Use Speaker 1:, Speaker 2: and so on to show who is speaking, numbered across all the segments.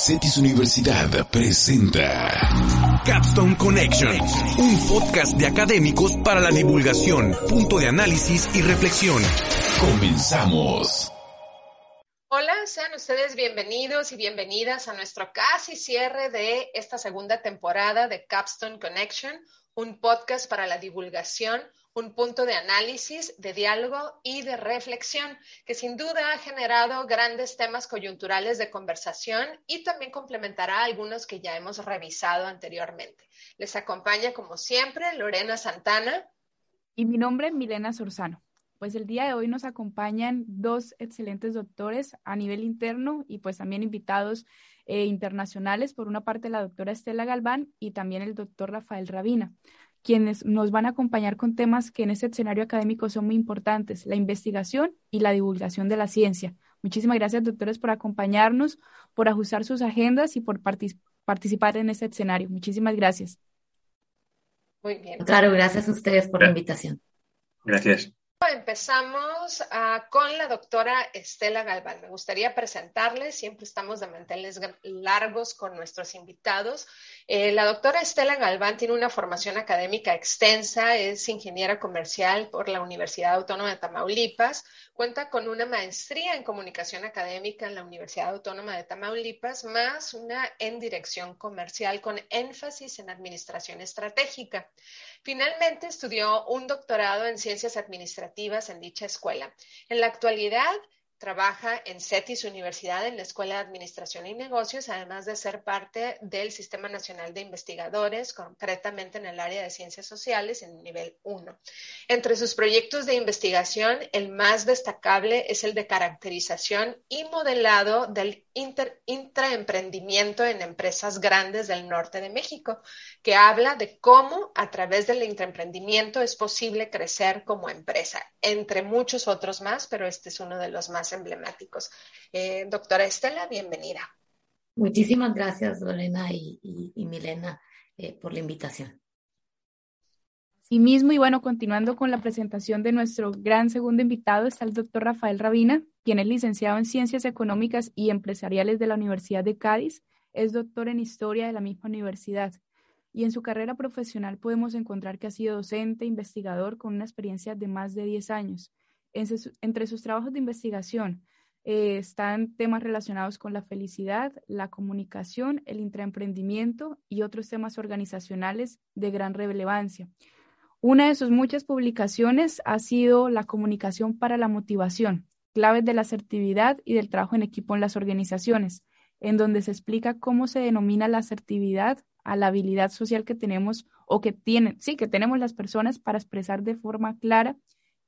Speaker 1: CETIS Universidad presenta Capstone Connection, un podcast de académicos para la divulgación, punto de análisis y reflexión. Comenzamos.
Speaker 2: Hola, sean ustedes bienvenidos y bienvenidas a nuestro casi cierre de esta segunda temporada de Capstone Connection, un podcast para la divulgación, un punto de análisis, de diálogo y de reflexión que sin duda ha generado grandes temas coyunturales de conversación y también complementará algunos que ya hemos revisado anteriormente. Les acompaña como siempre Lorena Santana.
Speaker 3: Y mi nombre Milena Sorzano. Pues el día de hoy nos acompañan dos excelentes doctores a nivel interno y pues también invitados eh, internacionales. Por una parte, la doctora Estela Galván y también el doctor Rafael Rabina, quienes nos van a acompañar con temas que en este escenario académico son muy importantes, la investigación y la divulgación de la ciencia. Muchísimas gracias, doctores, por acompañarnos, por ajustar sus agendas y por participar en este escenario. Muchísimas gracias.
Speaker 4: Muy bien. Claro, gracias a ustedes por la invitación.
Speaker 5: Gracias.
Speaker 2: Empezamos uh, con la doctora Estela Galván. Me gustaría presentarles, siempre estamos de manteles largos con nuestros invitados. Eh, la doctora Estela Galván tiene una formación académica extensa, es ingeniera comercial por la Universidad Autónoma de Tamaulipas, cuenta con una maestría en comunicación académica en la Universidad Autónoma de Tamaulipas, más una en dirección comercial con énfasis en administración estratégica. Finalmente estudió un doctorado en ciencias administrativas en dicha escuela. En la actualidad Trabaja en CETIS Universidad en la Escuela de Administración y Negocios, además de ser parte del Sistema Nacional de Investigadores, concretamente en el área de Ciencias Sociales en nivel 1. Entre sus proyectos de investigación, el más destacable es el de caracterización y modelado del intraemprendimiento en empresas grandes del norte de México, que habla de cómo a través del intraemprendimiento es posible crecer como empresa, entre muchos otros más, pero este es uno de los más emblemáticos. Eh, doctora Estela, bienvenida.
Speaker 4: Muchísimas gracias, Lorena y, Milena, eh, por la invitación.
Speaker 3: Sí mismo, y bueno, continuando con la presentación de nuestro gran segundo invitado, está el doctor Rafael Rabina, quien es licenciado en Ciencias Económicas y Empresariales de la Universidad de Cádiz, es doctor en Historia de la misma universidad. Y en su carrera profesional podemos encontrar que ha sido docente, investigador con una experiencia de más de 10 años entre sus trabajos de investigación eh, están temas relacionados con la felicidad, la comunicación, el intraemprendimiento y otros temas organizacionales de gran relevancia. Una de sus muchas publicaciones ha sido La comunicación para la motivación, claves de la asertividad y del trabajo en equipo en las organizaciones, en donde se explica cómo se denomina la asertividad a la habilidad social que tenemos o que tienen, sí, que tenemos las personas para expresar de forma clara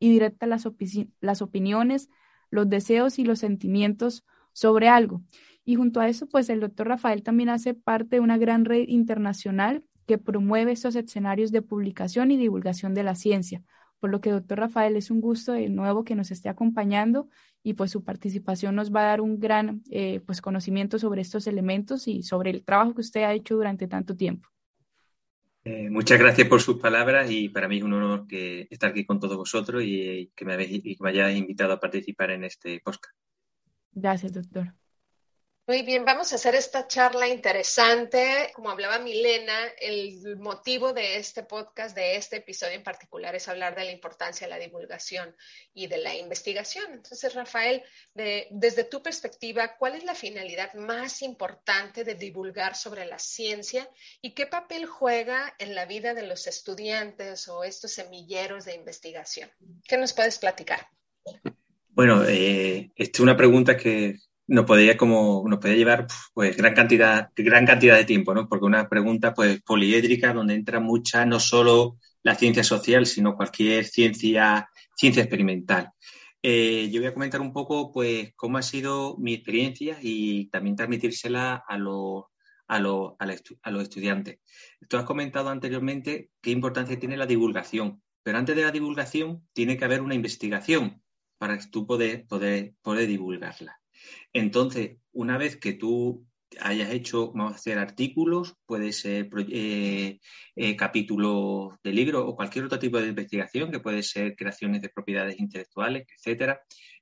Speaker 3: y directa las, opiniones, los deseos y los sentimientos sobre algo. Y junto a eso, pues el doctor Rafael también hace parte de una gran red internacional que promueve estos escenarios de publicación y divulgación de la ciencia. Por lo que, doctor Rafael, es un gusto de nuevo que nos esté acompañando y pues su participación nos va a dar un gran eh, pues conocimiento sobre estos elementos y sobre el trabajo que usted ha hecho durante tanto tiempo.
Speaker 5: Eh, muchas gracias por sus palabras y para mí es un honor estar aquí con todos vosotros y, que me, habéis, y que me hayáis invitado a participar en este podcast.
Speaker 3: Gracias, doctor.
Speaker 2: Muy bien, vamos a hacer esta charla interesante. Como hablaba Milena, el motivo de este podcast, de este episodio en particular, es hablar de la importancia de la divulgación y de la investigación. Entonces, Rafael, desde tu perspectiva, ¿cuál es la finalidad más importante de divulgar sobre la ciencia y qué papel juega en la vida de los estudiantes o estos semilleros de investigación? ¿Qué nos puedes platicar?
Speaker 5: Bueno, eh, esta es una pregunta que nos podría como nos podría llevar pues gran cantidad gran cantidad de tiempo no porque una pregunta pues poliédrica donde entra mucha no solo la ciencia social sino cualquier ciencia ciencia experimental eh, yo voy a comentar un poco pues cómo ha sido mi experiencia y también transmitírsela a los a, los, a, los estudiantes. Tú has comentado anteriormente qué importancia tiene la divulgación, pero antes de la divulgación tiene que haber una investigación para que tú poder, poder, poder divulgarla. Entonces, una vez que tú hayas hecho, vamos a hacer artículos, puede ser eh, eh, capítulos de libro o cualquier otro tipo de investigación, que puede ser creaciones de propiedades intelectuales, etcétera.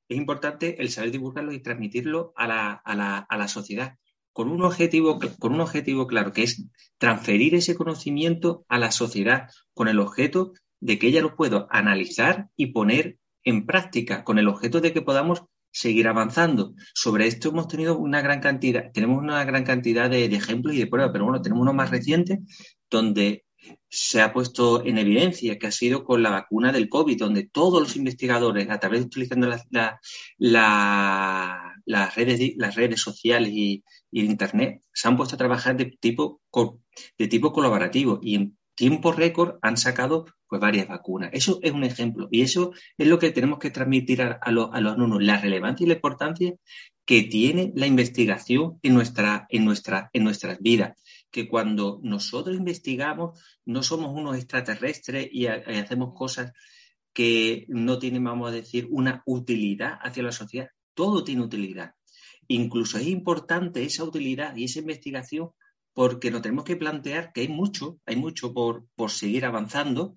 Speaker 5: Es importante el saber divulgarlo y transmitirlo a la, a la, a la sociedad con un objetivo, con un objetivo claro, que es transferir ese conocimiento a la sociedad con el objeto de que ella lo pueda analizar y poner en práctica, con el objeto de que podamos seguir avanzando. Sobre esto hemos tenido una gran cantidad, tenemos una gran cantidad de, ejemplos y de pruebas, pero bueno, tenemos uno más reciente donde se ha puesto en evidencia que ha sido con la vacuna del COVID, donde todos los investigadores, a través de utilizando las, redes, las redes sociales y, y, Internet, se han puesto a trabajar de tipo, de tipo colaborativo y tiempo récord han sacado pues varias vacunas. Eso es un ejemplo y eso es lo que tenemos que transmitir a, los, alumnos, la relevancia y la importancia que tiene la investigación en, nuestra, en, nuestra, en nuestras vidas. Que cuando nosotros investigamos no somos unos extraterrestres y, hacemos cosas que no tienen, vamos a decir, una utilidad hacia la sociedad. Todo tiene utilidad. Incluso es importante esa utilidad y esa investigación porque nos tenemos que plantear que hay mucho, hay mucho por, seguir avanzando,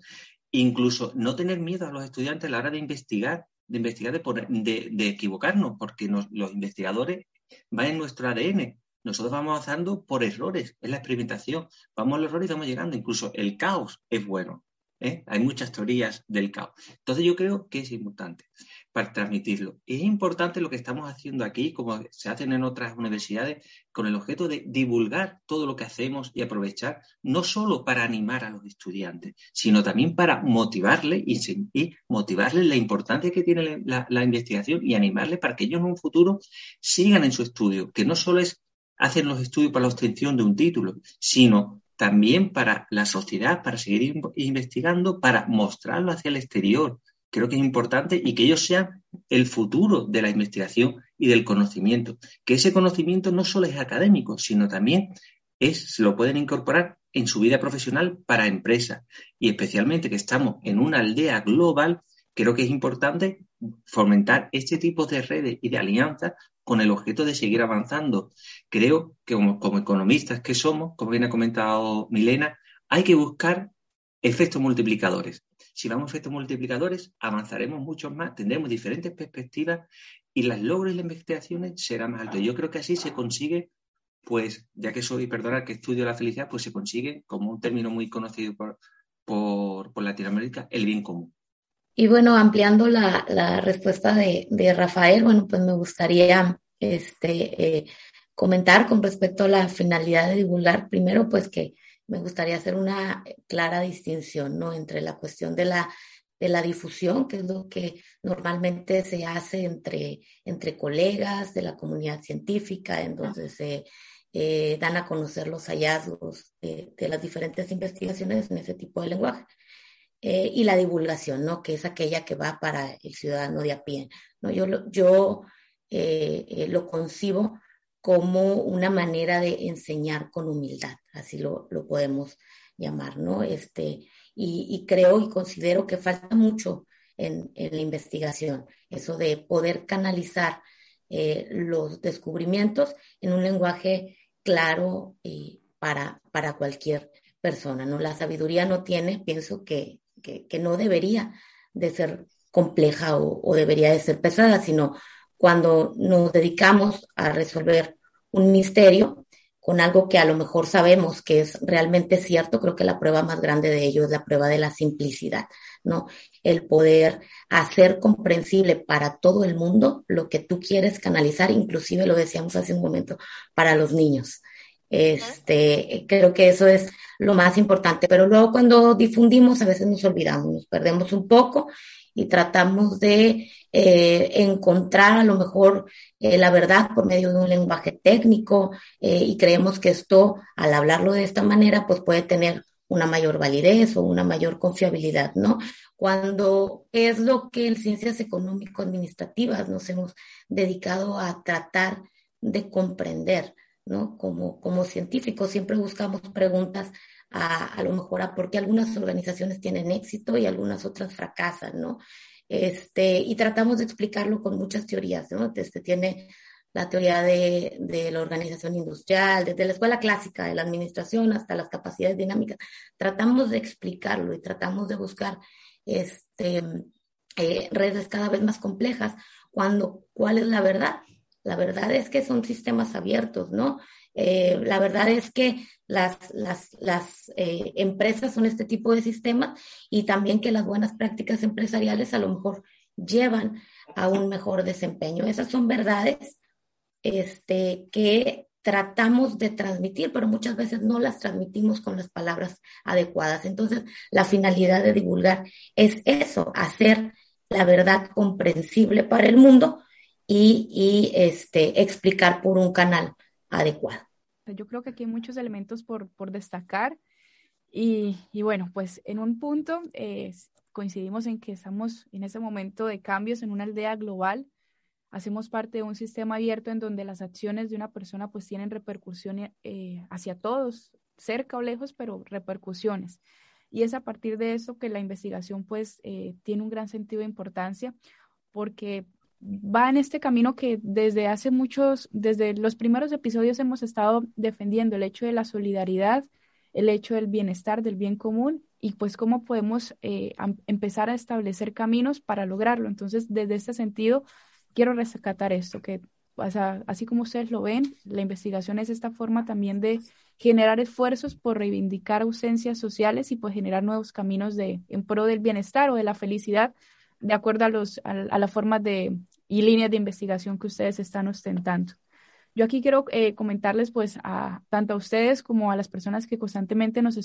Speaker 5: incluso no tener miedo a los estudiantes a la hora de investigar, de investigar, de, de, equivocarnos, porque los investigadores van en nuestro ADN. Nosotros vamos avanzando por errores, es la experimentación. Vamos al error y vamos llegando. Incluso el caos es bueno. ¿eh? Hay muchas teorías del caos. Entonces yo creo que es importante para transmitirlo. Es importante lo que estamos haciendo aquí, como se hacen en otras universidades, con el objeto de divulgar todo lo que hacemos y aprovechar, no solo para animar a los estudiantes, sino también para motivarles y, motivarles la importancia que tiene la, la investigación y animarles para que ellos en un futuro sigan en su estudio, que no solo es hacer los estudios para la obtención de un título, sino también para la sociedad, para seguir investigando, para mostrarlo hacia el exterior. Creo que es importante y que ellos sean el futuro de la investigación y del conocimiento. Que ese conocimiento no solo es académico, sino también es, se lo pueden incorporar en su vida profesional para empresas. Y especialmente que estamos en una aldea global, creo que es importante fomentar este tipo de redes y de alianzas con el objeto de seguir avanzando. Creo que como, economistas que somos, como bien ha comentado Milena, hay que buscar efectos multiplicadores. Si vamos a efectos multiplicadores, avanzaremos mucho más, tendremos diferentes perspectivas y las logros y las investigaciones serán más altos. Yo creo que así se consigue, pues, ya que soy, perdonad, que estudio la felicidad, pues se consigue, como un término muy conocido por, por Latinoamérica, el bien común.
Speaker 4: Y bueno, ampliando la, respuesta de, Rafael, bueno, pues me gustaría este, eh, comentar con respecto a la finalidad de divulgar. Primero, pues que me gustaría hacer una clara distinción, ¿no? Entre la cuestión de la, de la difusión, que es lo que normalmente se hace entre, entre colegas de la comunidad científica, en donde se eh, dan a conocer los hallazgos de las diferentes investigaciones en ese tipo de lenguaje. Eh, y la divulgación, ¿no? Que es aquella que va para el ciudadano de a pie, ¿no? Yo, yo eh, eh, lo concibo como una manera de enseñar con humildad, así lo, lo podemos llamar, ¿no? Este, y, creo y considero que falta mucho en, la investigación, eso de poder canalizar los descubrimientos en un lenguaje claro para, para cualquier persona, ¿no? La sabiduría no tiene, pienso que que, no debería de ser compleja o, debería de ser pesada, sino cuando nos dedicamos a resolver un misterio con algo que a lo mejor sabemos que es realmente cierto, creo que la prueba más grande de ello es la prueba de la simplicidad, ¿no? El poder hacer comprensible para todo el mundo lo que tú quieres canalizar, inclusive lo decíamos hace un momento, para los niños. Este, creo que eso es lo más importante, pero luego cuando difundimos a veces nos olvidamos, nos perdemos un poco y tratamos de eh, encontrar a lo mejor eh, la verdad por medio de un lenguaje técnico eh, y creemos que esto, al hablarlo de esta manera, pues puede tener una mayor validez o una mayor confiabilidad, ¿no? Cuando es lo que en ciencias económico-administrativas nos hemos dedicado a tratar de comprender ¿no? Como, como científicos siempre buscamos preguntas a, a, lo mejor a por qué algunas organizaciones tienen éxito y algunas otras fracasan, ¿no? Este, y tratamos de explicarlo con muchas teorías, ¿no? Desde tiene la teoría de, de, la organización industrial, desde la escuela clásica de la administración hasta las capacidades dinámicas. Tratamos de explicarlo y tratamos de buscar este, eh, redes cada vez más complejas cuando cuál es la verdad la verdad es que son sistemas abiertos, ¿no? Eh, la verdad es que las, las, las eh, empresas son este tipo de sistemas y también que las buenas prácticas empresariales a lo mejor llevan a un mejor desempeño. Esas son verdades este, que tratamos de transmitir, pero muchas veces no las transmitimos con las palabras adecuadas. Entonces, la finalidad de divulgar es eso, hacer la verdad comprensible para el mundo y, y este, explicar por un canal adecuado.
Speaker 3: Yo creo que aquí hay muchos elementos por, por destacar y, y, bueno, pues en un punto eh, coincidimos en que estamos en ese momento de cambios en una aldea global. Hacemos parte de un sistema abierto en donde las acciones de una persona pues tienen repercusiones eh, hacia todos, cerca o lejos, pero repercusiones. Y es a partir de eso que la investigación pues eh, tiene un gran sentido de importancia porque va en este camino que desde hace muchos, desde los primeros episodios hemos estado defendiendo el hecho de la solidaridad, el hecho del bienestar, del bien común y pues cómo podemos eh, empezar a establecer caminos para lograrlo. Entonces, desde este sentido, quiero rescatar esto, que así como ustedes lo ven, la investigación es esta forma también de generar esfuerzos por reivindicar ausencias sociales y pues generar nuevos caminos de, en pro del bienestar o de la felicidad de acuerdo a, los, a, a las formas de, y líneas de investigación que ustedes están ostentando. Yo aquí quiero eh, comentarles pues a tanto a ustedes como a las personas que constantemente nos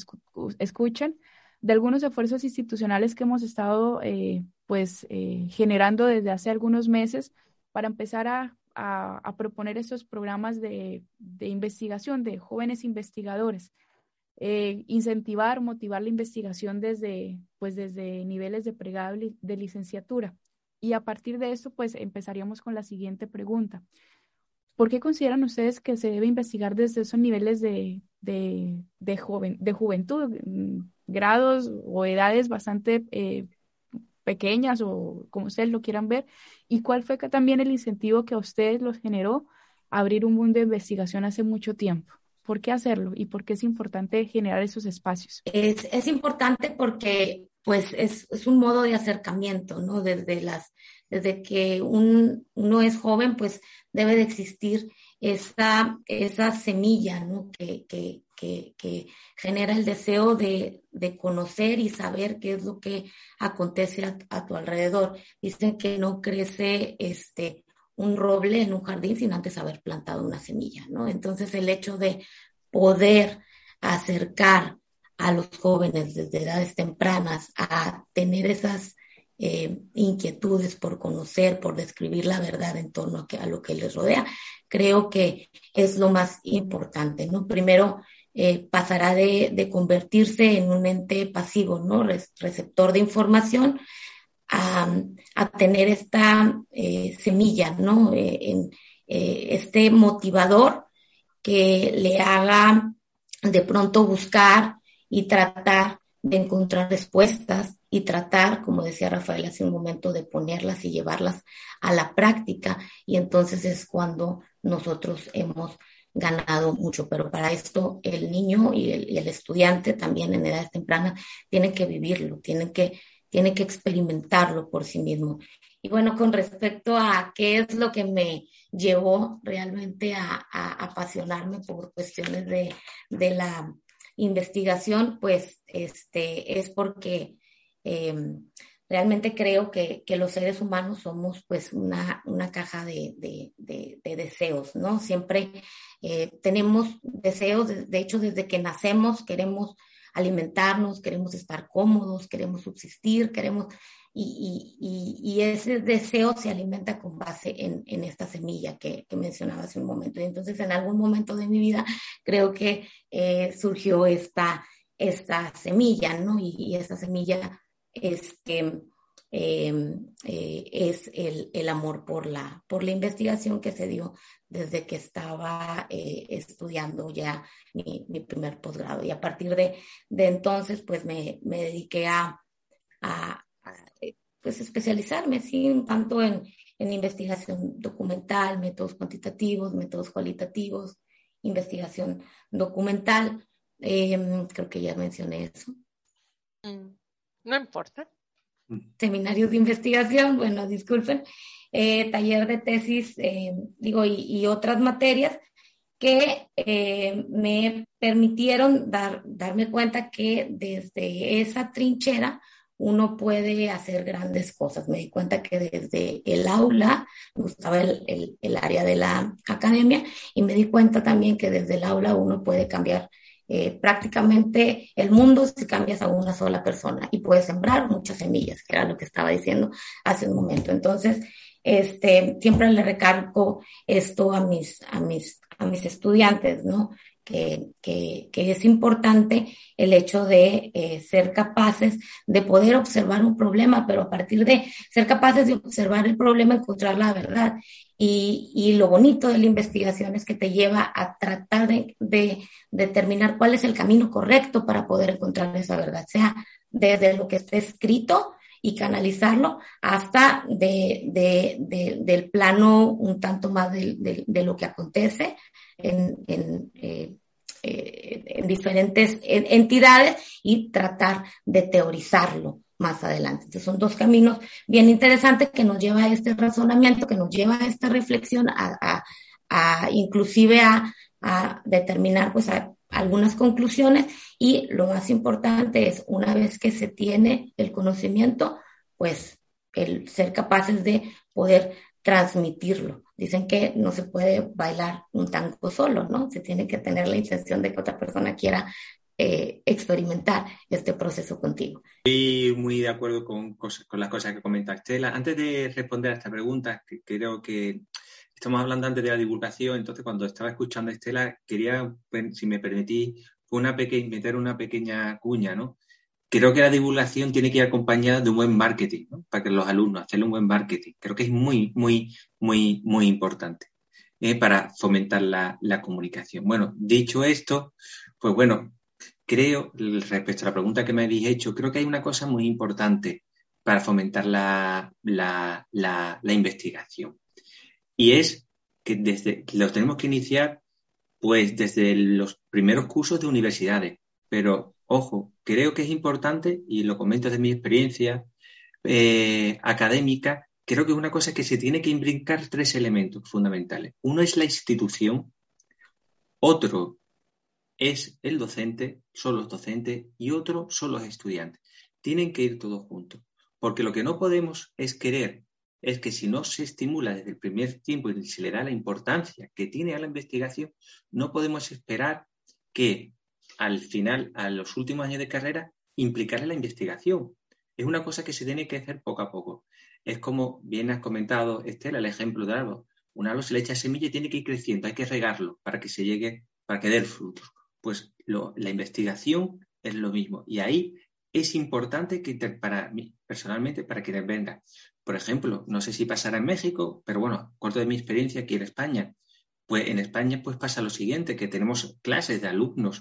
Speaker 3: escuchan de algunos esfuerzos institucionales que hemos estado eh, pues eh, generando desde hace algunos meses para empezar a, a, proponer estos programas de, de, investigación de jóvenes investigadores. incentivar, motivar la investigación desde, pues desde niveles de pregrado de licenciatura. Y a partir de eso, pues empezaríamos con la siguiente pregunta. ¿Por qué consideran ustedes que se debe investigar desde esos niveles de, de, de, joven, de juventud, mm, grados o edades bastante eh, pequeñas o como ustedes lo quieran ver? ¿Y cuál fue también el incentivo que a ustedes los generó abrir un mundo de investigación hace mucho tiempo? ¿Por qué hacerlo y por qué es importante generar esos espacios?
Speaker 4: Es, es importante porque pues es, es, un modo de acercamiento, ¿no? Desde, las, desde que un, uno es joven, pues debe de existir esa, esa semilla, ¿no? Que, que, que, genera el deseo de, de, conocer y saber qué es lo que acontece a, a, tu alrededor. Dicen que no crece este, un roble en un jardín sin antes haber plantado una semilla, ¿no? Entonces el hecho de poder acercar a los jóvenes desde edades tempranas a tener esas eh, inquietudes por conocer, por describir la verdad en torno a, lo que les rodea, creo que es lo más importante, ¿no? Primero, eh, pasará de, de, convertirse en un ente pasivo, ¿no? receptor de información a, a tener esta eh, semilla, ¿no? En, este motivador que le haga de pronto buscar y tratar de encontrar respuestas y tratar, como decía Rafael hace un momento, de ponerlas y llevarlas a la práctica. Y entonces es cuando nosotros hemos ganado mucho. Pero para esto el niño y el, y el estudiante también en edades tempranas tienen que vivirlo, tienen que, tienen que experimentarlo por sí mismo. Y bueno, con respecto a qué es lo que me llevó realmente a, a apasionarme por cuestiones de, de la investigación, pues este, es porque eh, realmente creo que, que, los seres humanos somos pues una, una caja de, de, de, de, deseos, ¿no? Siempre eh, tenemos deseos, de, de hecho desde que nacemos queremos alimentarnos, queremos estar cómodos, queremos subsistir, queremos y, ese deseo se alimenta con base en, esta semilla que, que, mencionaba hace un momento. Y entonces en algún momento de mi vida creo que eh, surgió esta, esta semilla, ¿no? Y, y esta semilla este, eh, eh, es el, amor por la, por la investigación que se dio desde que estaba eh, estudiando ya mi, primer posgrado. Y a partir de, entonces, pues me, dediqué a, pues especializarme, sí, tanto en, en investigación documental, métodos cuantitativos, métodos cualitativos, investigación documental. Eh, creo que ya mencioné eso.
Speaker 2: Mm, no importa.
Speaker 4: Seminarios de investigación, bueno, disculpen, eh, taller de tesis, eh, digo, y, y, otras materias. que eh, me permitieron dar, darme cuenta que desde esa trinchera uno puede hacer grandes cosas. Me di cuenta que desde el aula, me gustaba el, el, área de la academia, y me di cuenta también que desde el aula uno puede cambiar eh, prácticamente el mundo si cambias a una sola persona y puedes sembrar muchas semillas, que era lo que estaba diciendo hace un momento. Entonces, este, siempre le recargo esto a mis, a mis, a mis estudiantes, ¿no? Que, que, que, es importante el hecho de eh, ser capaces de poder observar un problema, pero a partir de ser capaces de observar el problema, encontrar la verdad. Y, y lo bonito de la investigación es que te lleva a tratar de, de, determinar cuál es el camino correcto para poder encontrar esa verdad, sea desde lo que está escrito y canalizarlo hasta de, de, de, del plano un tanto más de, lo que acontece en, en, eh, eh, en diferentes entidades y tratar de teorizarlo más adelante. Entonces son dos caminos bien interesantes que nos lleva a este razonamiento, que nos lleva a esta reflexión, a, a, a inclusive a, a determinar pues a algunas conclusiones y lo más importante es una vez que se tiene el conocimiento, pues el ser capaces de poder transmitirlo. Dicen que no se puede bailar un tango solo, ¿no? Se tiene que tener la intención de que otra persona quiera eh, experimentar este proceso contigo.
Speaker 5: Estoy muy de acuerdo con, con las cosas que comenta Estela. Antes de responder a esta pregunta, que creo que estamos hablando antes de la divulgación, entonces cuando estaba escuchando a Estela, quería, si me permitís, una meter una pequeña cuña, ¿no? Creo que la divulgación tiene que ir acompañada de un buen marketing, ¿no? Para que los alumnos hacerle un buen marketing. Creo que es muy, muy, muy, muy importante ¿eh? para fomentar la, comunicación. Bueno, dicho esto, pues bueno, creo, respecto a la pregunta que me habéis hecho, creo que hay una cosa muy importante para fomentar la, la, la investigación. Y es que desde los tenemos que iniciar pues desde los primeros cursos de universidades. Pero, ojo, creo que es importante, y lo comento desde mi experiencia eh, académica, creo que es una cosa que se tiene que imbricar tres elementos fundamentales. Uno es la institución, otro es el docente, son los docentes, y otro son los estudiantes. Tienen que ir todos juntos, porque lo que no podemos es querer es que si no se estimula desde el primer tiempo y se le da la importancia que tiene a la investigación, no podemos esperar que al final, a los últimos años de carrera, implicarle la investigación. Es una cosa que se tiene que hacer poco a poco. Es como bien has comentado, Estela, el ejemplo de árbol. Un árbol se le echa semilla y tiene que ir creciendo, hay que regarlo para que se llegue, para que dé frutos. Pues la investigación es lo mismo. Y ahí es importante que para mí, personalmente, para quienes vengan, por ejemplo, no sé si pasará en México, pero bueno, corto de mi experiencia aquí en España, pues en España pues pasa lo siguiente, que tenemos clases de alumnos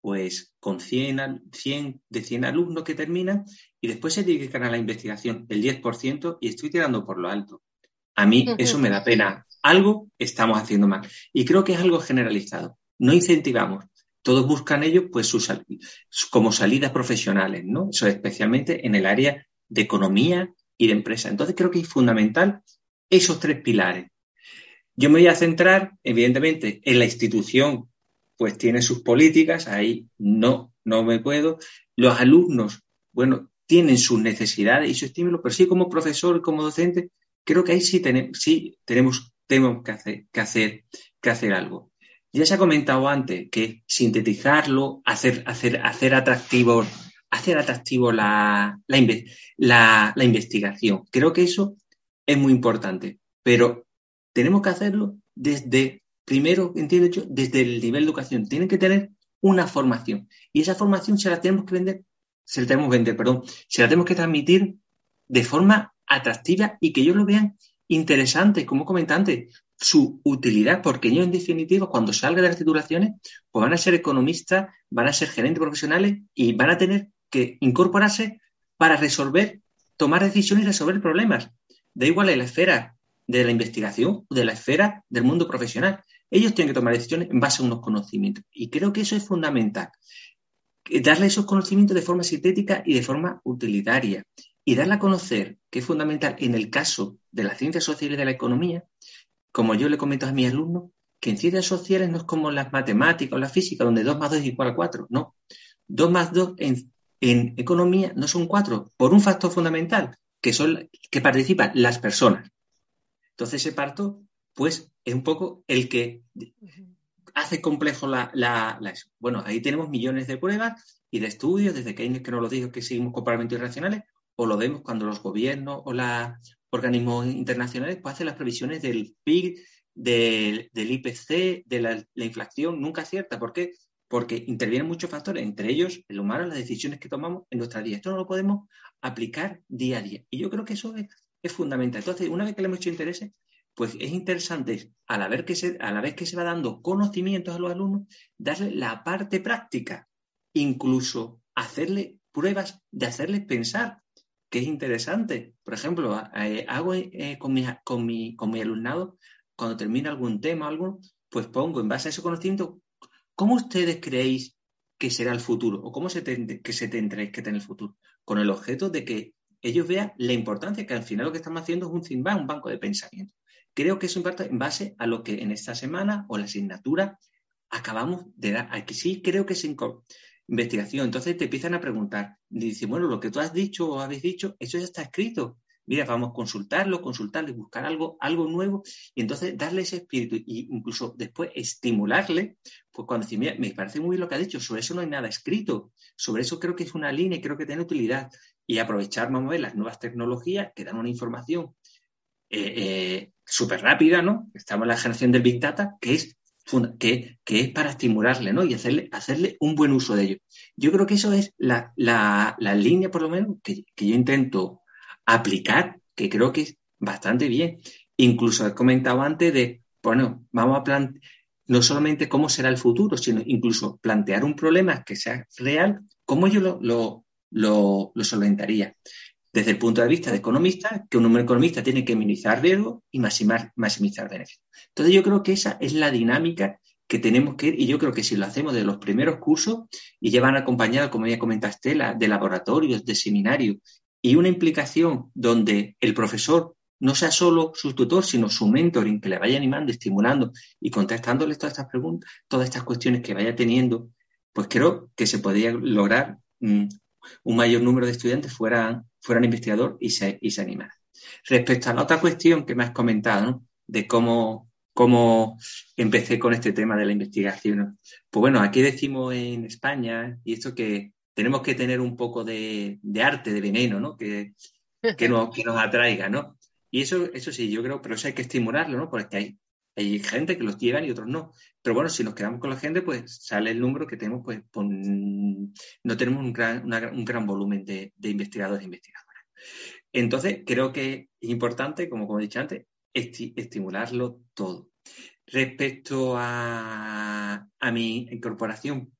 Speaker 5: pues con 100, 100 de 100 alumnos que terminan y después se dedican a la investigación el 10% y estoy tirando por lo alto. A mí eso me da pena. Algo estamos haciendo mal. Y creo que es algo generalizado. No incentivamos. Todos buscan ellos pues sus, como salidas profesionales, ¿no? Eso especialmente en el área de economía y de empresa. Entonces creo que es fundamental esos tres pilares. Yo me voy a centrar, evidentemente, en la institución, pues tiene sus políticas, ahí no, no me puedo. Los alumnos, bueno, tienen sus necesidades y su estímulo, pero sí como profesor, como docente, creo que ahí sí, tenemos, sí tenemos, tenemos que, hacer, que, hacer, que hacer algo. Ya se ha comentado antes que sintetizarlo, hacer, hacer, hacer atractivo hacer atractivo la, la, investigación. Creo que eso es muy importante, pero tenemos que hacerlo desde, primero, entiendo yo, desde el nivel de educación. Tienen que tener una formación y esa formación se la tenemos que vender, se la tenemos que vender, perdón, se la tenemos que transmitir de forma atractiva y que ellos lo vean interesante, como comentante, su utilidad, porque ellos en definitiva, cuando salgan de las titulaciones, pues van a ser economistas, van a ser gerentes profesionales y van a tener que incorporarse para resolver, tomar decisiones y resolver problemas. Da igual en la esfera de la investigación o de la esfera del mundo profesional. Ellos tienen que tomar decisiones en base a unos conocimientos. Y creo que eso es fundamental. Darle esos conocimientos de forma sintética y de forma utilitaria. Y darle a conocer, que es fundamental en el caso de las ciencias sociales y de la economía, como yo le comento a mis alumnos, que en ciencias sociales no es como las matemáticas o la física, donde 2 más 2 es igual a 4, no. 2 más 2 en, en economía no son 4, por un factor fundamental, que son que participan las personas. Entonces ese parto, pues, es un poco el que hace complejo la, la, Bueno, ahí tenemos millones de pruebas y de estudios, desde que que nos lo dijo que seguimos comportamientos irracionales, o lo vemos cuando los gobiernos o los organismos internacionales pues, hacen las previsiones del PIB, del, IPC, de la, inflación, nunca cierta. ¿Por qué? Porque intervienen muchos factores, entre ellos el humano, las decisiones que tomamos en nuestra vida. Esto no lo podemos aplicar día a día. Y yo creo que eso es, fundamental. Entonces, una vez que le hemos hecho intereses, pues es interesante, a la, vez que se, a la vez que se va dando conocimientos a los alumnos, darle la parte práctica, incluso hacerle pruebas de hacerles pensar, que es interesante. Por ejemplo, hago eh, con, mi, con, mi, con mi alumnado, cuando termina algún tema o algo, pues pongo en base a ese conocimiento, ¿cómo ustedes creéis que será el futuro? ¿O cómo se que se tendréis que tener el futuro? Con el objeto de que ellos vean la importancia que al final lo que estamos haciendo es un CIMBA, un banco de pensamiento. Creo que eso parte en base a lo que en esta semana o la asignatura acabamos de dar. Aquí sí creo que es investigación. Entonces te empiezan a preguntar. Dicen, bueno, lo que tú has dicho o habéis dicho, eso ya está escrito. Mira, vamos a consultarlo, consultarle, buscar algo, algo nuevo y entonces darle ese espíritu e incluso después estimularle, pues cuando dice, mira, me parece muy bien lo que ha dicho, sobre eso no hay nada escrito, sobre eso creo que es una línea y creo que tiene utilidad y aprovechar, vamos a ver, las nuevas tecnologías que dan una información eh, eh, súper rápida, ¿no? Estamos en la generación del Big Data, que es, que, es para estimularle, ¿no? Y hacerle, hacerle un buen uso de ello. Yo creo que eso es la, línea, por lo menos, que, yo intento aplicar, que creo que es bastante bien. Incluso he comentado antes de, bueno, vamos a plantear no solamente cómo será el futuro, sino incluso plantear un problema que sea real, cómo yo lo, lo, lo, lo solventaría desde el punto de vista de economista, que un economista tiene que minimizar riesgo y maximizar, maximizar beneficios. Entonces yo creo que esa es la dinámica que tenemos que ir, y yo creo que si lo hacemos de los primeros cursos y llevan acompañado, como ya comentaste, Estela, de laboratorios, de seminarios, y una implicación donde el profesor no sea solo su tutor, sino su mentoring, que le vaya animando, estimulando y contestándole todas estas preguntas, todas estas cuestiones que vaya teniendo, pues creo que se podría lograr mm, un mayor número de estudiantes fueran, fueran investigador y se, y se animaran. Respecto a la otra cuestión que me has comentado, de cómo, cómo empecé con este tema de la investigación, pues bueno, aquí decimos en España, y esto que tenemos que tener un poco de, arte, de veneno, ¿no? Que, que, nos, que nos atraiga, ¿no? Y eso, eso sí, yo creo, pero eso hay que estimularlo, ¿no? Porque hay, hay gente que los llevan y otros no. Pero bueno, si nos quedamos con la gente, pues sale el número que tenemos, pues no tenemos un gran, un gran volumen de, investigadores e investigadoras. Entonces, creo que es importante, como, como he dicho antes, estimularlo todo. Respecto a, mi incorporación,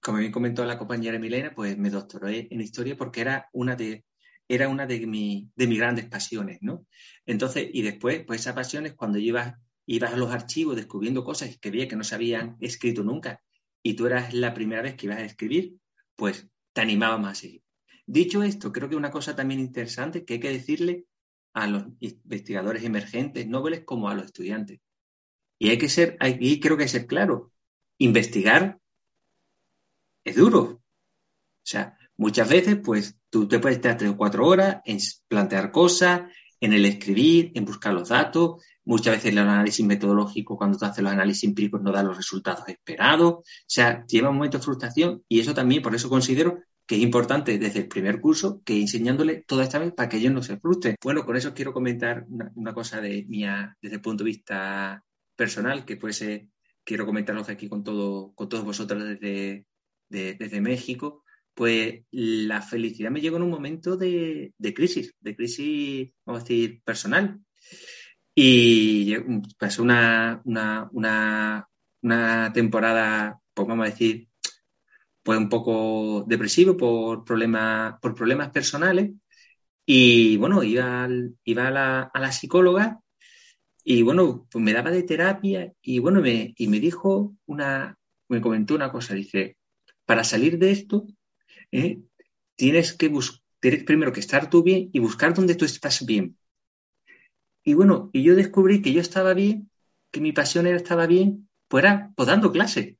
Speaker 5: como bien comentó la compañera Milena, pues me doctoré en historia porque era una de, era una de, mi, de mis grandes pasiones, ¿no? Entonces, y después, pues esa pasión es cuando llevas ibas a los archivos descubriendo cosas que veía que no se habían escrito nunca y tú eras la primera vez que ibas a escribir, pues te animaba más a seguir. Dicho esto, creo que una cosa también interesante que hay que decirle a los investigadores emergentes, nobles, como a los estudiantes. Y hay que ser, y creo que hay que ser claro, investigar es duro. O sea, muchas veces, pues tú te puedes estar tres o cuatro horas en plantear cosas, en el escribir, en buscar los datos, Muchas veces el análisis metodológico, cuando tú haces los análisis empíricos, no da los resultados esperados. O sea, lleva un momento de frustración y eso también, por eso considero que es importante desde el primer curso que enseñándole toda esta vez para que ellos no se frustren. Bueno, con eso quiero comentar una, cosa de mía desde el punto de vista personal, que puede ser, quiero comentarlo aquí con, todo, con todos vosotros desde, desde México. Pues la felicidad me llegó en un momento de, de crisis, de crisis, vamos a decir, personal. Y pasó una, una, temporada, pues vamos a decir, pues un poco depresivo por problemas, por problemas personales. Y bueno, iba, iba a, la, a la psicóloga y bueno, pues me daba de terapia y bueno, me, y me dijo una, me comentó una cosa, dice, para salir de esto, ¿eh? tienes que tienes primero que estar tú bien y buscar dónde tú estás bien. Y bueno, y yo descubrí que yo estaba bien que mi pasión era, estaba bien, pues era pues dando clase.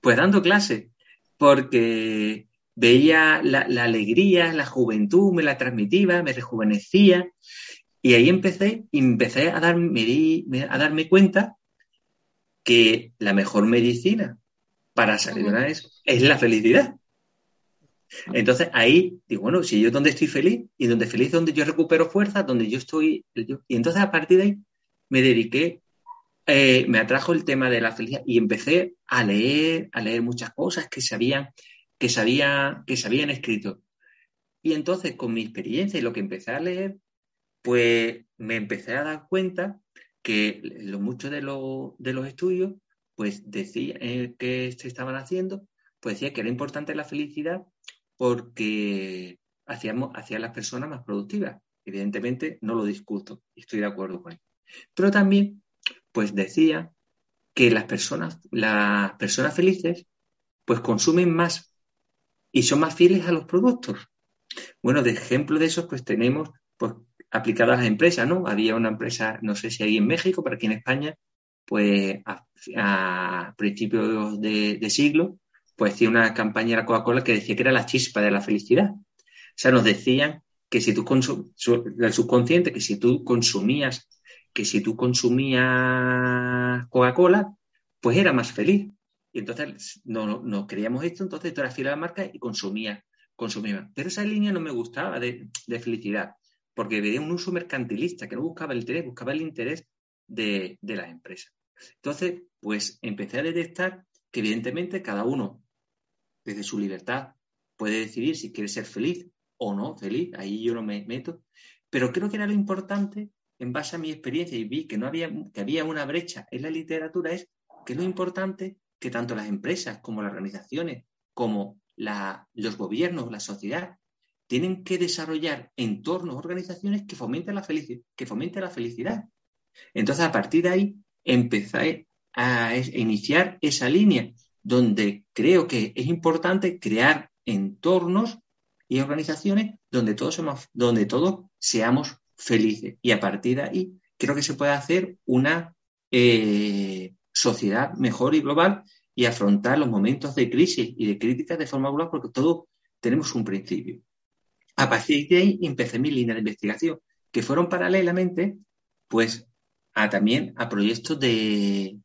Speaker 5: Pues dando clase. Porque veía la, alegría, la juventud, me la transmitía, me rejuvenecía. Y ahí empecé, empecé a, darme, a darme cuenta que la mejor medicina para salir de una vez es la felicidad. Entonces ahí digo, bueno, si yo donde estoy feliz y donde feliz donde yo recupero fuerza, donde yo estoy. y entonces a partir de ahí me dediqué, eh, me atrajo el tema de la felicidad y empecé a leer, a leer muchas cosas que se habían, que que se habían escrito. Y entonces con mi experiencia y lo que empecé a leer, pues me empecé a dar cuenta que lo, mucho de, de los estudios, pues decía eh, que se estaban haciendo, pues decía que era importante la felicidad porque hacíamos, hacía a las personas más productivas. Evidentemente no lo discuto, estoy de acuerdo con él. Pero también, pues decía que las personas, las personas felices, pues consumen más y son más fieles a los productos. Bueno, de ejemplo de eso, pues tenemos pues, aplicadas a las empresas, ¿no? Había una empresa, no sé si ahí en México, pero aquí en España, pues a, principios de, siglo, pues hacía una campaña de la Coca-Cola que decía que era la chispa de la felicidad. O sea, nos decían que si tú el subconsciente, que si tú consumías, que si tú consumías Coca-Cola, pues era más feliz. Y entonces no, no, creíamos esto, entonces tú eras fiel a la marca y consumías, consumías. Pero esa línea no me gustaba de, de, felicidad, porque veía un uso mercantilista, que no buscaba el interés, buscaba el interés de, de las empresas. Entonces, pues empecé a detectar que evidentemente cada uno desde su libertad puede decidir si quiere ser feliz o no feliz, ahí yo no me meto, pero creo que era lo importante en base a mi experiencia y vi que no había que había una brecha en la literatura es que lo importante que tanto las empresas como las organizaciones como los gobiernos, la sociedad tienen que desarrollar entornos, organizaciones que fomenten la felicidad, que fomenten la felicidad. Entonces, a partir de ahí, empecé a iniciar esa línea donde creo que es importante crear entornos y organizaciones donde todos, somos, donde todos seamos felices. Y a partir de ahí creo que se puede hacer una eh, sociedad mejor y global y afrontar los momentos de crisis y de críticas de forma global porque todos tenemos un principio. A partir de ahí empecé mi línea de investigación, que fueron paralelamente, pues, a, también a proyectos de,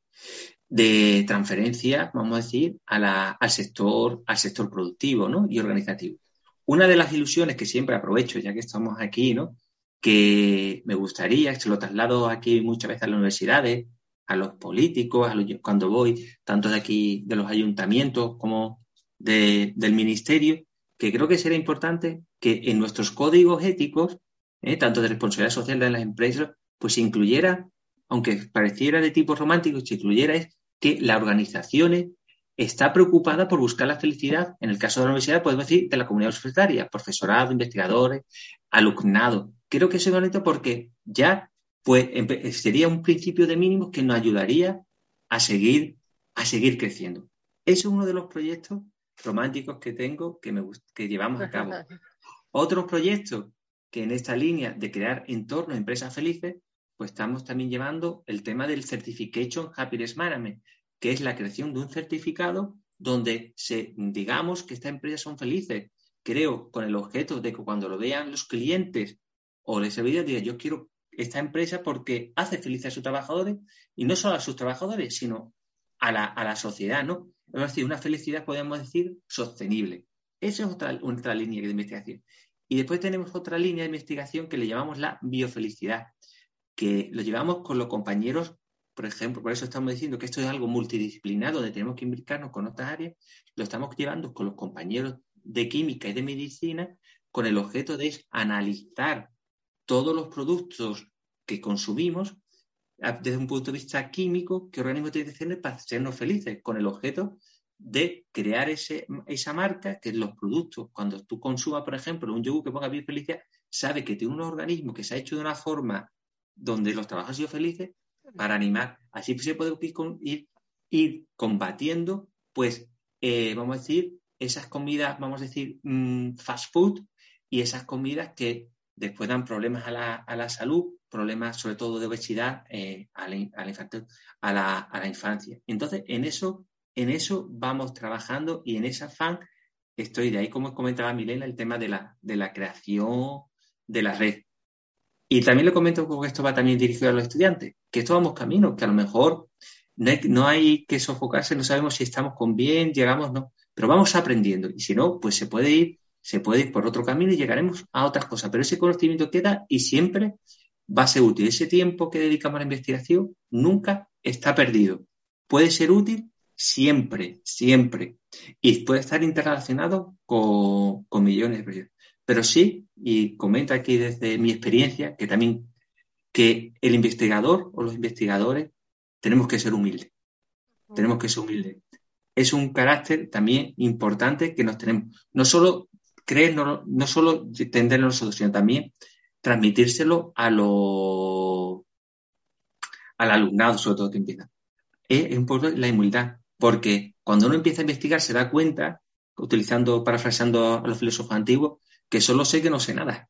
Speaker 5: de transferencia, vamos a decir, al, sector, al sector productivo y organizativo. Una de las ilusiones que siempre aprovecho, ya que estamos aquí, ¿no? que me gustaría, se lo traslado aquí muchas veces a las universidades, a los políticos, cuando voy, tanto de aquí, de los ayuntamientos como del ministerio, que creo que sería importante que en nuestros códigos éticos, ¿eh? tanto de responsabilidad social de las empresas, pues se incluyera aunque pareciera de tipo romántico, si incluyera es que la organización está preocupada por buscar la felicidad, en el caso de la universidad, podemos decir, de la comunidad universitaria, profesorado, investigadores, alumnado. Creo que es bonito porque ya pues, sería un principio de mínimos que nos ayudaría a seguir, a seguir creciendo. Ese es uno de los proyectos románticos que tengo que, me, que llevamos a cabo. Otros proyectos que en esta línea de crear entornos, empresas felices, pues estamos también llevando el tema del Certification Happiness Management, que es la creación de un certificado donde se, digamos que estas empresas son felices, creo, con el objeto de que cuando lo vean los clientes o les servidores, digan, yo quiero esta empresa porque hace felices a sus trabajadores y no solo a sus trabajadores, sino a la, a la sociedad, ¿no? Es decir, una felicidad, podemos decir, sostenible. Esa es otra, otra línea de investigación. Y después tenemos otra línea de investigación que le llamamos la biofelicidad, que lo llevamos con los compañeros, por ejemplo, por eso estamos diciendo que esto es algo multidisciplinar, donde tenemos que implicarnos con otras áreas, lo estamos llevando con los compañeros de química y de medicina con el objeto de analizar todos los productos que consumimos desde un punto de vista químico, qué organismo tiene que tener para hacernos felices, con el objeto de crear ese, esa marca, que los productos, cuando tú consumas, por ejemplo, un yogur que ponga bien felicidad, sabe que tiene un organismo que se ha hecho de una forma donde los trabajadores han sido felices para animar. Así se puede ir, ir, combatiendo, pues, eh, vamos a decir, esas comidas, vamos a decir, mm, fast food y esas comidas que después dan problemas a la, salud problemas, sobre todo de obesidad, eh, a, la, a, la, a, la, infancia. Entonces, en eso, en eso vamos trabajando y en ese afán estoy de ahí, como comentaba Milena, el tema de la, de la creación de la red. Y también le comento que esto va también dirigido a los estudiantes, que esto vamos camino, que a lo mejor no hay, que sofocarse, no sabemos si estamos con bien, llegamos, no, pero vamos aprendiendo. Y si no, pues se puede ir, se puede ir por otro camino y llegaremos a otras cosas. Pero ese conocimiento queda y siempre va a ser útil. Ese tiempo que dedicamos a la investigación nunca está perdido. Puede ser útil siempre, siempre. Y puede estar interrelacionado con, con millones de proyectos. Pero sí, y comento aquí desde mi experiencia, que también que el investigador o los investigadores tenemos que ser humildes. Tenemos que ser humildes. Es un carácter también importante que nos tenemos. No solo creer, no, no solo entenderlo nosotros, sino también transmitírselo a lo, al alumnado, sobre todo que empieza. Es un poco la humildad, porque cuando uno empieza a investigar se da cuenta, utilizando, parafraseando a los filósofos antiguos, que solo sé que no sé nada.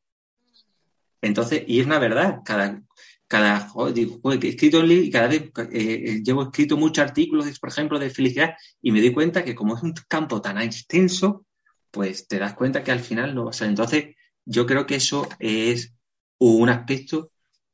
Speaker 5: Entonces, y es una verdad, cada, cada, digo, he escrito y cada vez eh, eh, llevo escrito muchos artículos, por ejemplo, de felicidad, y me doy cuenta que como es un campo tan extenso, pues te das cuenta que al final no va a ser. Entonces, yo creo que eso es un aspecto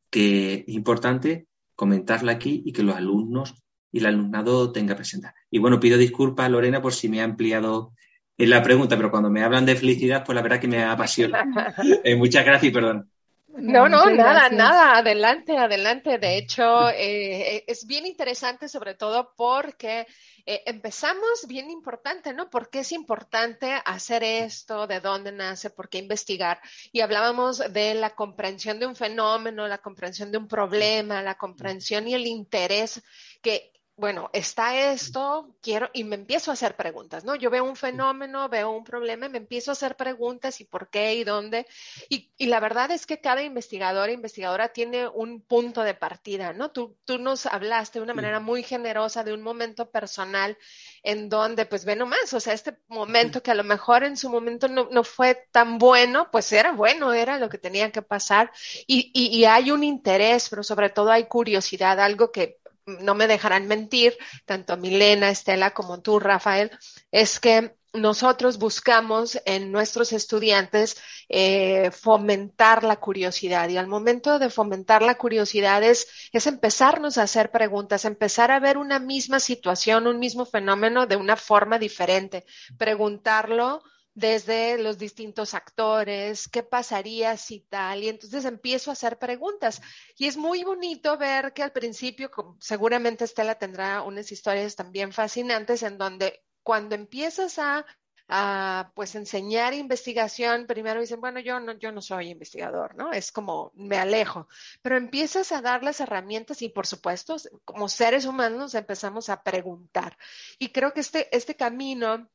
Speaker 5: que es importante comentarlo aquí y que los alumnos y el alumnado tenga presente. Y bueno, pido disculpas, Lorena, por si me ha ampliado en la pregunta, pero cuando me hablan de felicidad, pues la verdad que me apasiona. Eh, muchas gracias y perdón.
Speaker 2: No, no, nada, nada, adelante, adelante. De hecho, eh, es bien interesante sobre todo porque eh, empezamos bien importante, ¿no? ¿Por qué es importante hacer esto? ¿De dónde nace? ¿Por qué investigar? Y hablábamos de la comprensión de un fenómeno, la comprensión de un problema, la comprensión y el interés que bueno, está esto, quiero, y me empiezo a hacer preguntas, ¿no? Yo veo un fenómeno, veo un problema y me empiezo a hacer preguntas y por qué y dónde. Y, la verdad es que cada investigador e investigadora tiene un punto de partida, ¿no? Tú, tú nos hablaste de una manera muy generosa de un momento personal en donde, pues ve nomás, o sea, este momento que a lo mejor en su momento no, no fue tan bueno, pues era bueno, era lo que tenía que pasar. Y, y, y hay un interés, pero sobre todo hay curiosidad, algo que no me dejarán mentir, tanto Milena, Estela como tú, Rafael, es que nosotros buscamos en nuestros estudiantes eh, fomentar la curiosidad. Y al momento de fomentar la curiosidad es, es, empezarnos a hacer preguntas, empezar a ver una misma situación, un mismo fenómeno de una forma diferente, preguntarlo desde los distintos actores, qué pasaría si tal, y entonces empiezo a hacer preguntas. Y es muy bonito ver que al principio, seguramente Estela tendrá unas historias también fascinantes en donde cuando empiezas a, pues enseñar investigación, primero dicen, bueno, yo no, yo no soy investigador, ¿no? Es como me alejo, pero empiezas a dar las herramientas y por supuesto, como seres humanos empezamos a preguntar. Y creo que este, este camino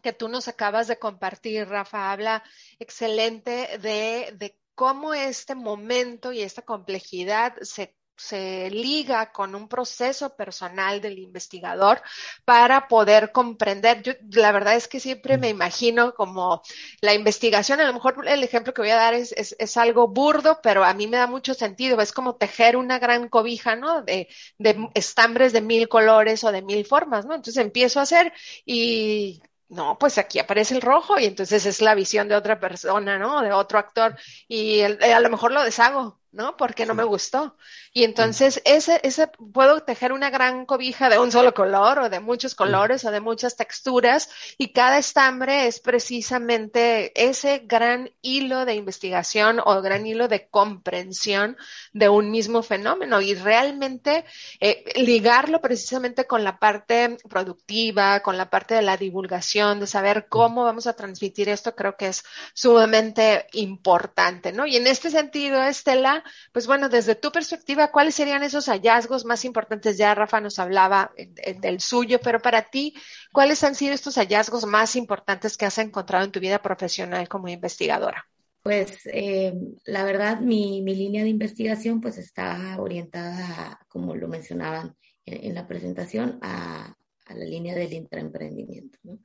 Speaker 2: que tú nos acabas de compartir, Rafa, habla excelente de, de cómo este momento y esta complejidad se se liga con un proceso personal del investigador para poder comprender. Yo la verdad es que siempre me imagino como la investigación, a lo mejor el ejemplo que voy a dar es, es, es algo burdo, pero a mí me da mucho sentido. Es como tejer una gran cobija, ¿no? De, de estambres de mil colores o de mil formas, ¿no? Entonces empiezo a hacer y no, pues aquí aparece el rojo y entonces es la visión de otra persona, ¿no? De otro actor y a lo mejor lo deshago ¿no? Porque no me gustó. Y entonces ese, ese, puedo tejer una gran cobija de un solo color o de muchos colores o de muchas texturas y cada estambre es precisamente ese gran hilo de investigación o gran hilo de comprensión de un mismo fenómeno y realmente eh, ligarlo precisamente con la parte productiva, con la parte de la divulgación, de saber cómo vamos a transmitir esto, creo que es sumamente importante, ¿no? Y en este sentido, Estela, pues bueno, desde tu perspectiva, ¿cuáles serían esos hallazgos más importantes? Ya Rafa nos hablaba del suyo, pero para ti, ¿cuáles han sido estos hallazgos más importantes que has encontrado en tu vida profesional como investigadora?
Speaker 4: Pues eh, la verdad, mi, línea de investigación pues está orientada, como lo mencionaban en, la presentación, a, la línea del intraemprendimiento, ¿no?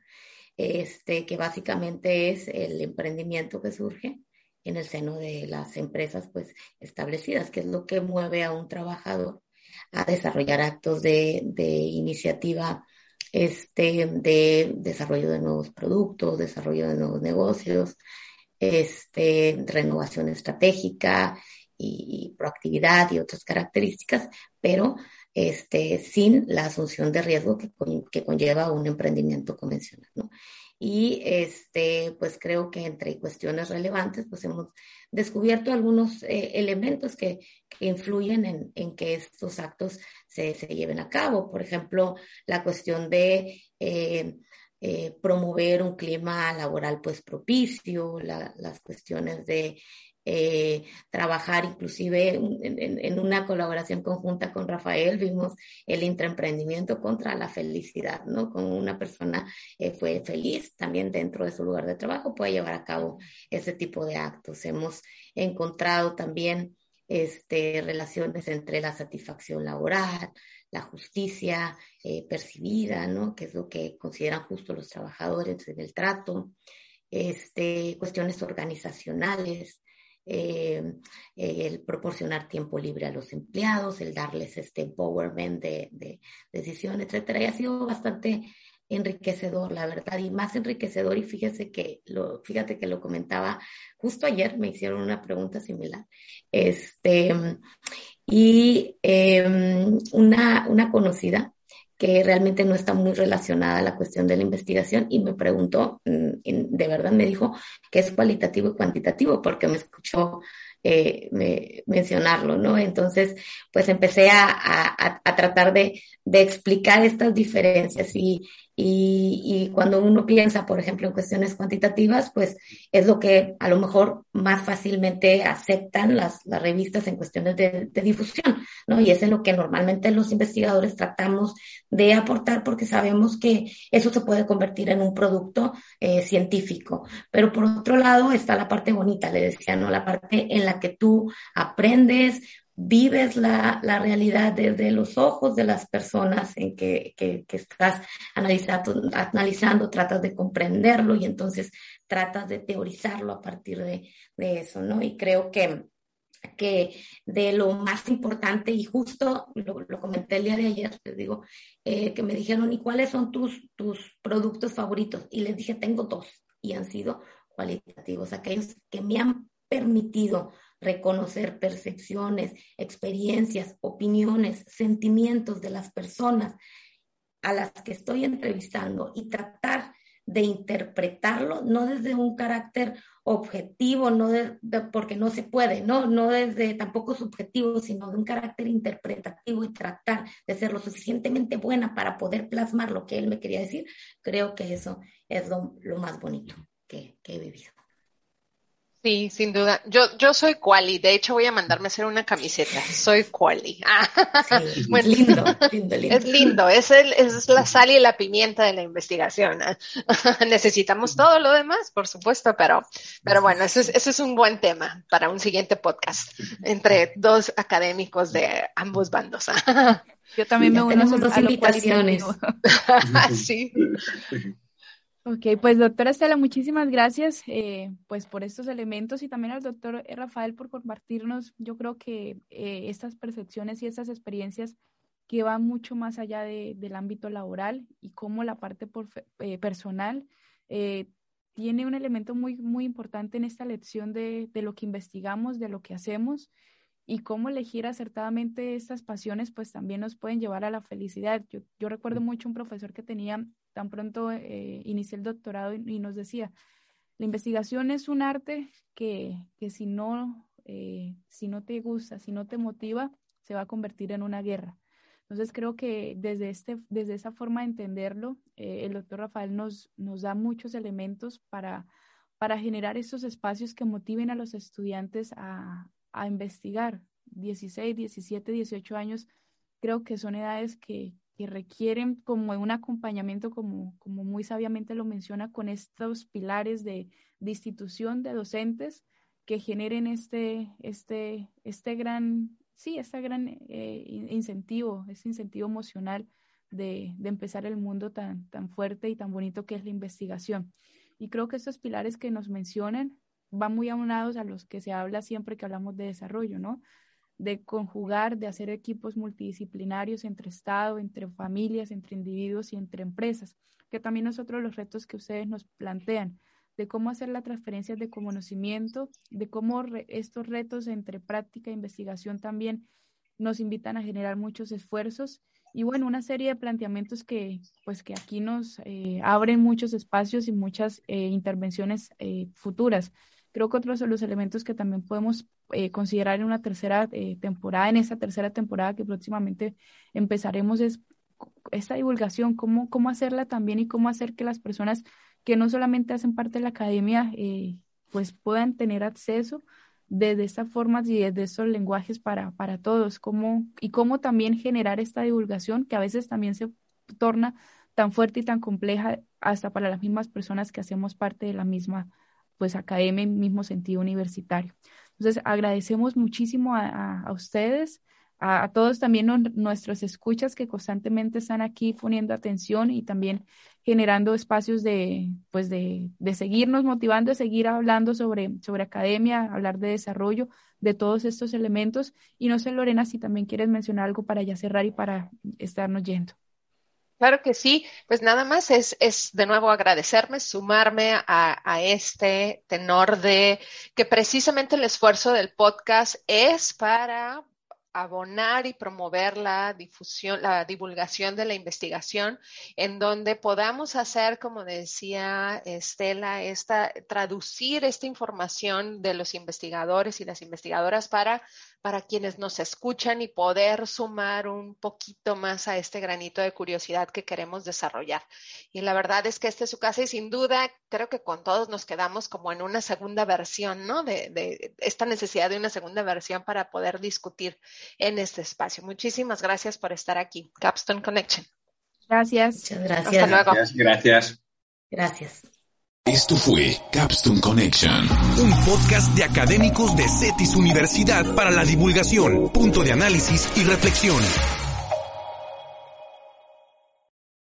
Speaker 4: Este, que básicamente es el emprendimiento que surge en el seno de las empresas pues establecidas, que es lo que mueve a un trabajador a desarrollar actos de, de iniciativa este, de desarrollo de nuevos productos, desarrollo de nuevos negocios, este, renovación estratégica y, proactividad y otras características, pero este, sin la asunción de riesgo que, que conlleva un emprendimiento convencional. Y este, pues creo que entre cuestiones relevantes, pues hemos descubierto algunos eh, elementos que, que influyen en, en, que estos actos se, se, lleven a cabo. Por ejemplo, la cuestión de eh, eh, promover un clima laboral pues propicio, la, las cuestiones de eh, trabajar inclusive en, una colaboración conjunta con Rafael, vimos el intraemprendimiento contra la felicidad, ¿no? Como una persona eh, fue feliz también dentro de su lugar de trabajo, puede llevar a cabo ese tipo de actos. Hemos encontrado también este, relaciones entre la satisfacción laboral, la justicia eh, percibida, ¿no? Que es lo que consideran justo los trabajadores en el trato, este, cuestiones organizacionales, eh, el proporcionar tiempo libre a los empleados, el darles este empowerment de, de, decisión, etcétera. Y ha sido bastante enriquecedor, la verdad, y más enriquecedor. Y fíjese que lo, fíjate que lo comentaba justo ayer, me hicieron una pregunta similar. Este, y em, una, una conocida que realmente no está muy relacionada a la cuestión de la investigación y me preguntó, mm, de verdad me dijo que es cualitativo y cuantitativo porque me escuchó eh, mencionarlo, ¿no? Entonces, pues empecé a, a, a tratar de, de, explicar estas diferencias y, y, y, cuando uno piensa, por ejemplo, en cuestiones cuantitativas, pues es lo que a lo mejor más fácilmente aceptan las, revistas en cuestiones de, de, difusión, ¿no? Y es en lo que normalmente los investigadores tratamos de aportar porque sabemos que eso se puede convertir en un producto eh, científico. Pero por otro lado está la parte bonita, le decía, ¿no? La parte en la que tú aprendes, vives la, la, realidad desde los ojos de las personas en que, que, estás analizando, analizando, tratas de comprenderlo y entonces tratas de teorizarlo a partir de, de eso, ¿no? Y creo que, que de lo más importante, y justo lo, lo comenté el día de ayer, les digo, eh, que me dijeron, ¿y cuáles son tus, tus productos favoritos? Y les dije, tengo dos, y han sido cualitativos, aquellos que me han permitido reconocer percepciones, experiencias, opiniones, sentimientos de las personas a las que estoy entrevistando y tratar de interpretarlo, no desde un carácter objetivo, no porque no se puede, no, no desde tampoco subjetivo, sino de un carácter interpretativo y tratar de ser lo suficientemente buena para poder plasmar lo que él me quería decir, creo que eso es lo, más bonito que he vivido.
Speaker 2: Sí, sin duda. Yo, yo soy Quali. De hecho, voy a mandarme a hacer una camiseta. Soy Quali.
Speaker 4: Sí, bueno, lindo, lindo, lindo.
Speaker 2: Es lindo. Es, el, es la sal y la pimienta de la investigación. Necesitamos todo lo demás, por supuesto, pero, pero bueno, eso es, eso es un buen tema para un siguiente podcast entre dos académicos de ambos bandos.
Speaker 3: Yo también me uno a dos
Speaker 4: invitaciones.
Speaker 2: sí.
Speaker 3: Ok, pues doctora Estela, muchísimas gracias eh, pues por estos elementos y también al doctor Rafael por compartirnos, yo creo que eh, estas percepciones y estas experiencias que van mucho más allá de, del ámbito laboral y cómo la parte eh, personal eh, tiene un elemento muy, muy importante en esta lección de, de lo que investigamos, de lo que hacemos y cómo elegir acertadamente estas pasiones, pues también nos pueden llevar a la felicidad. Yo, yo recuerdo mucho un profesor que tenía tan pronto eh, inicié el doctorado y, nos decía, la investigación es un arte que, que si, no, eh, si no te gusta, si no te motiva, se va a convertir en una guerra. Entonces creo que desde, este, desde esa forma de entenderlo, eh, el doctor Rafael nos, nos da muchos elementos para, para generar estos espacios que motiven a los estudiantes a, a investigar. 16, 17, 18 años, creo que son edades que, que requieren como un acompañamiento, como, como muy sabiamente lo menciona, con estos pilares de, de institución de docentes que generen este, este, este gran, sí, este gran eh, incentivo, este incentivo emocional de, de, empezar el mundo tan, tan fuerte y tan bonito que es la investigación. Y creo que estos pilares que nos mencionan van muy aunados a los que se habla siempre que hablamos de desarrollo, ¿no? De conjugar, de hacer equipos multidisciplinarios entre Estado, entre familias, entre individuos y entre empresas, que también es otro de los retos que ustedes nos plantean, de cómo hacer la transferencia de conocimiento, de cómo estos retos entre práctica e investigación también nos invitan a generar muchos esfuerzos y bueno, una serie de planteamientos que pues que aquí nos eh, abren muchos espacios y muchas eh, intervenciones eh, futuras. Creo que otros de los elementos que también podemos considerar en una tercera temporada, en esta tercera temporada que próximamente empezaremos es esta divulgación, cómo, cómo hacerla también y cómo hacer que las personas que no solamente hacen parte de la academia pues puedan tener acceso desde estas formas y desde estos lenguajes para, para todos, cómo, y cómo también generar esta divulgación que a veces también se torna tan fuerte y tan compleja hasta para las mismas personas que hacemos parte de la misma pues academia en mismo sentido universitario. Entonces, agradecemos muchísimo a, a ustedes a, todos también nuestros escuchas que constantemente están aquí poniendo atención y también generando espacios de, pues de, de seguirnos motivando, de seguir hablando sobre, sobre academia, hablar de desarrollo, de todos estos elementos. Y no sé, Lorena, si también quieres mencionar algo para ya cerrar y para estarnos yendo.
Speaker 2: Claro que sí, pues nada más es, es de nuevo agradecerme, sumarme a, a, este tenor de que precisamente el esfuerzo del podcast es para abonar y promover la difusión, la divulgación de la investigación, en donde podamos hacer, como decía Estela, esta, traducir esta información de los investigadores y las investigadoras para para quienes nos escuchan y poder sumar un poquito más a este granito de curiosidad que queremos desarrollar. Y la verdad es que este es su casa y sin duda creo que con todos nos quedamos como en una segunda versión, ¿no? De, de esta necesidad de una segunda versión para poder discutir en este espacio. Muchísimas gracias por estar aquí. Capstone Connection.
Speaker 3: Gracias.
Speaker 4: Muchas gracias.
Speaker 2: Hasta luego.
Speaker 5: Gracias. Gracias.
Speaker 4: Gracias.
Speaker 1: Esto fue Capstone Connection, un podcast de académicos de CETIS Universidad para la divulgación, punto de análisis y reflexión.